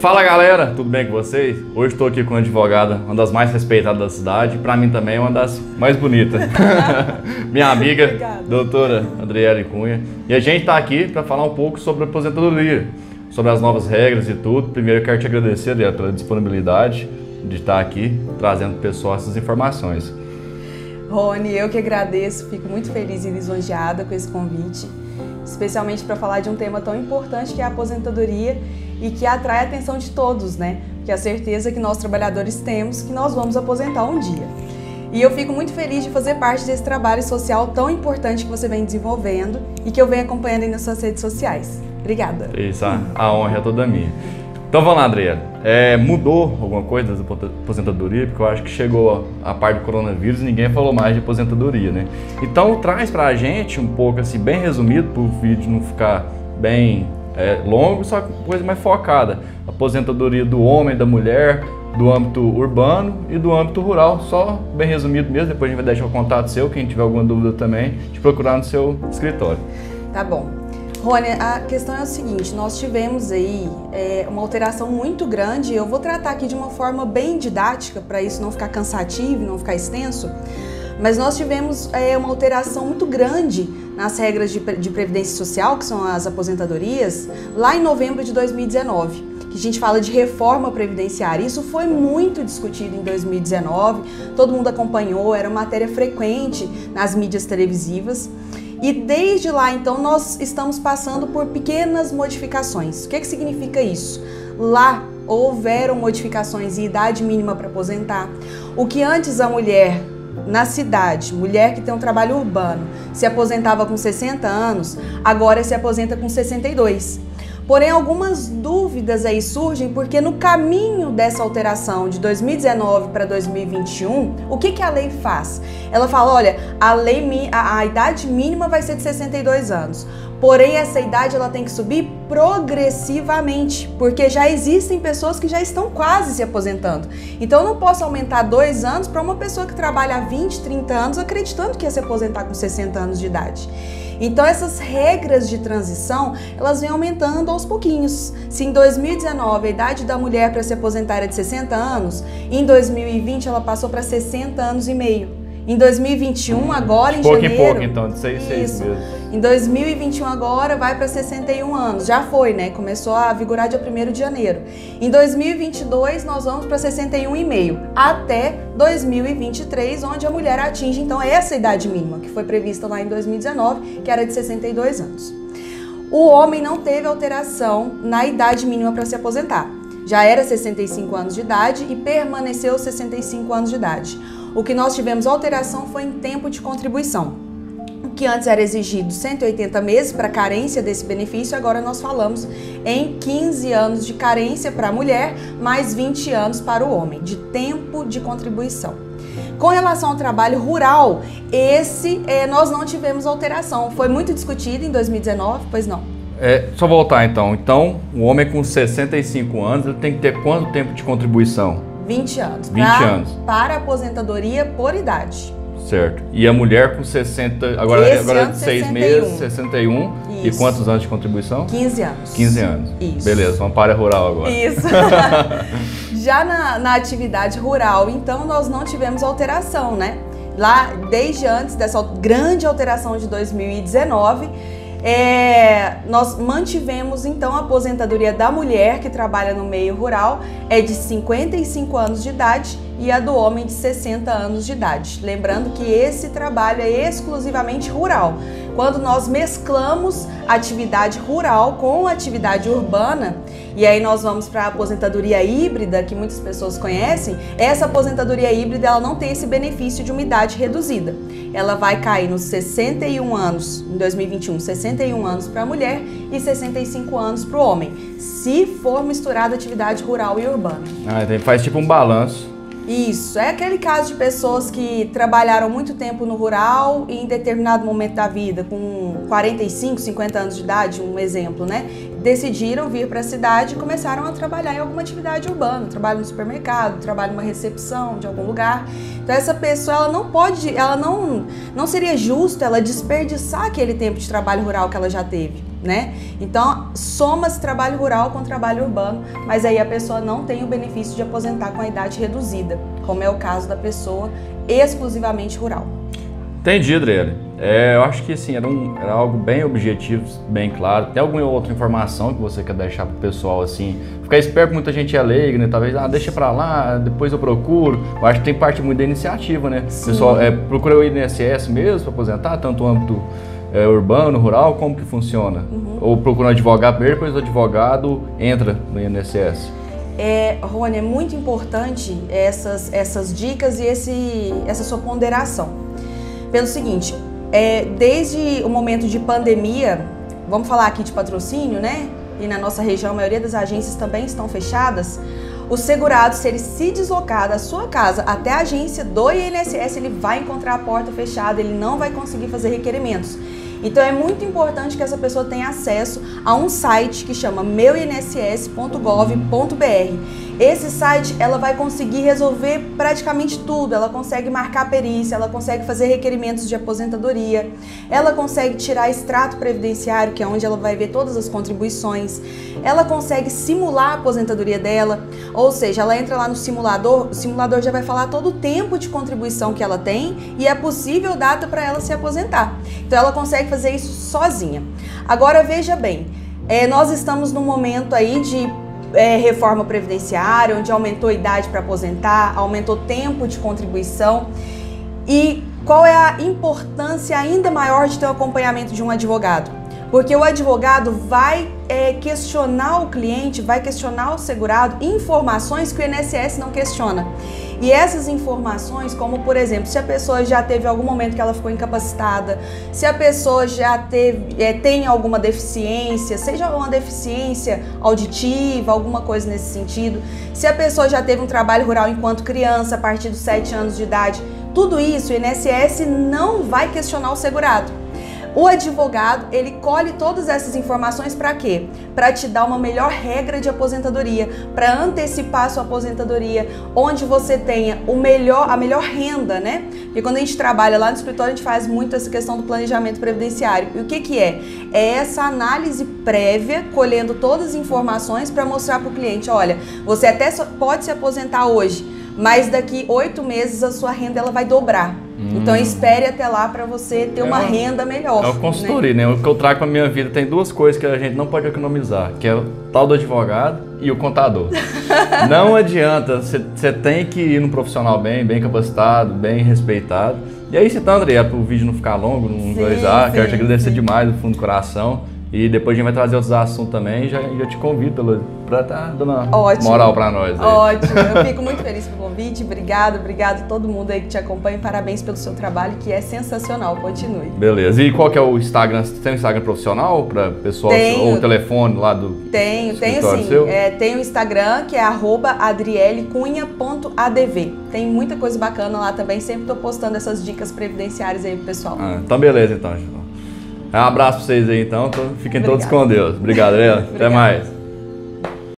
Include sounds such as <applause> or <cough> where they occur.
Fala galera, tudo bem com vocês? Hoje estou aqui com uma advogada, uma das mais respeitadas da cidade, para mim também é uma das mais bonitas. <laughs> Minha amiga, Obrigada. doutora Adriele Cunha. E a gente está aqui para falar um pouco sobre a aposentadoria, sobre as novas regras e tudo. Primeiro eu quero te agradecer, Adriele, pela disponibilidade de estar aqui trazendo para o pessoal essas informações. Rony, eu que agradeço, fico muito feliz e lisonjeada com esse convite, especialmente para falar de um tema tão importante que é a aposentadoria e que atrai a atenção de todos, né? Que é a certeza que nós trabalhadores temos que nós vamos aposentar um dia. E eu fico muito feliz de fazer parte desse trabalho social tão importante que você vem desenvolvendo e que eu venho acompanhando aí nas suas redes sociais. Obrigada. Isso, a honra é toda minha. Então vamos lá, Adriana. É, mudou alguma coisa da aposentadoria? Porque eu acho que chegou a parte do coronavírus e ninguém falou mais de aposentadoria, né? Então traz pra gente um pouco assim, bem resumido, para o vídeo não ficar bem é, longo, só coisa mais focada. Aposentadoria do homem, da mulher, do âmbito urbano e do âmbito rural. Só bem resumido mesmo, depois a gente vai deixar o contato seu, quem tiver alguma dúvida também, te procurar no seu escritório. Tá bom. Rony, a questão é o seguinte, nós tivemos aí é, uma alteração muito grande, eu vou tratar aqui de uma forma bem didática, para isso não ficar cansativo, não ficar extenso, mas nós tivemos é, uma alteração muito grande nas regras de, de previdência social, que são as aposentadorias, lá em novembro de 2019 que a gente fala de reforma previdenciária. Isso foi muito discutido em 2019, todo mundo acompanhou, era matéria frequente nas mídias televisivas. E desde lá, então, nós estamos passando por pequenas modificações. O que, que significa isso? Lá houveram modificações em idade mínima para aposentar. O que antes a mulher na cidade, mulher que tem um trabalho urbano, se aposentava com 60 anos, agora se aposenta com 62. Porém, algumas dúvidas aí surgem porque no caminho dessa alteração de 2019 para 2021, o que, que a lei faz? Ela fala, olha, a lei a, a idade mínima vai ser de 62 anos. Porém, essa idade ela tem que subir progressivamente, porque já existem pessoas que já estão quase se aposentando. Então, eu não posso aumentar dois anos para uma pessoa que trabalha há 20, 30 anos acreditando que ia se aposentar com 60 anos de idade. Então essas regras de transição, elas vêm aumentando aos pouquinhos. Se em 2019 a idade da mulher para se aposentar era de 60 anos, em 2020 ela passou para 60 anos e meio. Em 2021, agora em pouco janeiro. Pouco em pouco, então, de 6 em 6 mesmo. Em 2021, agora vai para 61 anos. Já foi, né? Começou a vigorar dia 1 de janeiro. Em 2022, nós vamos para 61,5 até 2023, onde a mulher atinge então essa idade mínima, que foi prevista lá em 2019, que era de 62 anos. O homem não teve alteração na idade mínima para se aposentar. Já era 65 anos de idade e permaneceu 65 anos de idade. O que nós tivemos alteração foi em tempo de contribuição. O que antes era exigido 180 meses para carência desse benefício, agora nós falamos em 15 anos de carência para a mulher, mais 20 anos para o homem, de tempo de contribuição. Com relação ao trabalho rural, esse é, nós não tivemos alteração. Foi muito discutido em 2019, pois não. É, só voltar então. Então, o homem com 65 anos ele tem que ter quanto tempo de contribuição? 20 anos. 20 pra, anos. Para aposentadoria por idade. Certo. E a mulher com 60, agora, Esse agora de 6 meses, 61. Isso. E quantos anos de contribuição? 15 anos. 15 anos. Isso. Beleza, vamos para a rural agora. Isso. <laughs> Já na, na atividade rural, então, nós não tivemos alteração, né? Lá, desde antes dessa grande alteração de 2019, é, nós mantivemos então a aposentadoria da mulher que trabalha no meio rural é de 55 anos de idade e a do homem de 60 anos de idade. Lembrando que esse trabalho é exclusivamente rural. Quando nós mesclamos atividade rural com atividade urbana, e aí nós vamos para a aposentadoria híbrida, que muitas pessoas conhecem, essa aposentadoria híbrida ela não tem esse benefício de uma idade reduzida. Ela vai cair nos 61 anos, em 2021, 61 anos para a mulher e 65 anos para o homem, se for misturada atividade rural e urbana. Ah, então faz tipo um balanço. Isso, é aquele caso de pessoas que trabalharam muito tempo no rural e em determinado momento da vida, com 45, 50 anos de idade, um exemplo, né? decidiram vir para a cidade e começaram a trabalhar em alguma atividade urbana, trabalho no supermercado, trabalho numa recepção de algum lugar. Então essa pessoa ela não pode, ela não não seria justo ela desperdiçar aquele tempo de trabalho rural que ela já teve, né? Então soma-se trabalho rural com trabalho urbano, mas aí a pessoa não tem o benefício de aposentar com a idade reduzida, como é o caso da pessoa exclusivamente rural. Entendi, Adriele. É, eu acho que assim, era, um, era algo bem objetivo, bem claro. Tem alguma outra informação que você quer deixar pro pessoal, assim? Ficar esperto, muita gente é leiga, né? Talvez, ah, deixa pra lá, depois eu procuro. Eu acho que tem parte muito da iniciativa, né? O pessoal é, procura o INSS mesmo para aposentar, tanto o âmbito é, urbano, rural, como que funciona? Uhum. Ou procura um advogado primeiro, depois o advogado entra no INSS? É, Rony, é muito importante essas, essas dicas e esse, essa sua ponderação pelo seguinte, é, desde o momento de pandemia, vamos falar aqui de patrocínio, né? E na nossa região a maioria das agências também estão fechadas. O segurado, se ele se deslocar da sua casa até a agência do INSS, ele vai encontrar a porta fechada, ele não vai conseguir fazer requerimentos. Então é muito importante que essa pessoa tenha acesso a um site que chama meuinss.gov.br. Esse site ela vai conseguir resolver praticamente tudo. Ela consegue marcar perícia, ela consegue fazer requerimentos de aposentadoria, ela consegue tirar extrato previdenciário, que é onde ela vai ver todas as contribuições, ela consegue simular a aposentadoria dela, ou seja, ela entra lá no simulador, o simulador já vai falar todo o tempo de contribuição que ela tem e é possível data para ela se aposentar. Então ela consegue fazer isso sozinha. Agora veja bem, é, nós estamos num momento aí de é, reforma previdenciária, onde aumentou a idade para aposentar, aumentou o tempo de contribuição. E qual é a importância ainda maior de ter o acompanhamento de um advogado? Porque o advogado vai é, questionar o cliente, vai questionar o segurado informações que o INSS não questiona. E essas informações, como por exemplo, se a pessoa já teve algum momento que ela ficou incapacitada, se a pessoa já teve, é, tem alguma deficiência, seja uma deficiência auditiva, alguma coisa nesse sentido, se a pessoa já teve um trabalho rural enquanto criança, a partir dos 7 anos de idade, tudo isso o INSS não vai questionar o segurado. O advogado, ele colhe todas essas informações para quê? Para te dar uma melhor regra de aposentadoria, para antecipar a sua aposentadoria, onde você tenha o melhor, a melhor renda, né? Porque quando a gente trabalha lá no escritório, a gente faz muito essa questão do planejamento previdenciário. E o que que é? É essa análise prévia, colhendo todas as informações para mostrar para o cliente, olha, você até pode se aposentar hoje, mas daqui oito meses a sua renda ela vai dobrar. Hum. Então espere até lá para você ter é uma, uma, renda melhor. É o consultoria, né? né? O que eu trago para minha vida tem duas coisas que a gente não pode economizar, que é o tal do advogado e o contador. <laughs> não adianta, você tem que ir num profissional bem, bem capacitado, bem respeitado. E aí, então, André, para o vídeo não ficar longo, não coisar, quero te agradecer sim. demais do fundo do coração. E depois a gente vai trazer outros assuntos também. Já, já te convido para estar tá dando uma Ótimo. moral para nós. Aí. Ótimo, eu <laughs> fico muito feliz pelo convite. Obrigado, obrigado a todo mundo aí que te acompanha. Parabéns pelo seu trabalho, que é sensacional. Continue. Beleza. E qual que é o Instagram? Você tem um Instagram profissional para pessoal? Tenho. Ou o telefone lá do. Tenho, tenho sim. Seu? É, tenho o Instagram que é adrielcunha.adv. Tem muita coisa bacana lá também. Sempre estou postando essas dicas previdenciárias aí pro pessoal. Ah, então, beleza, então, Um abraço pra vocês aí, então. Fiquem Obrigada. todos com Deus. Obrigado, Até mais.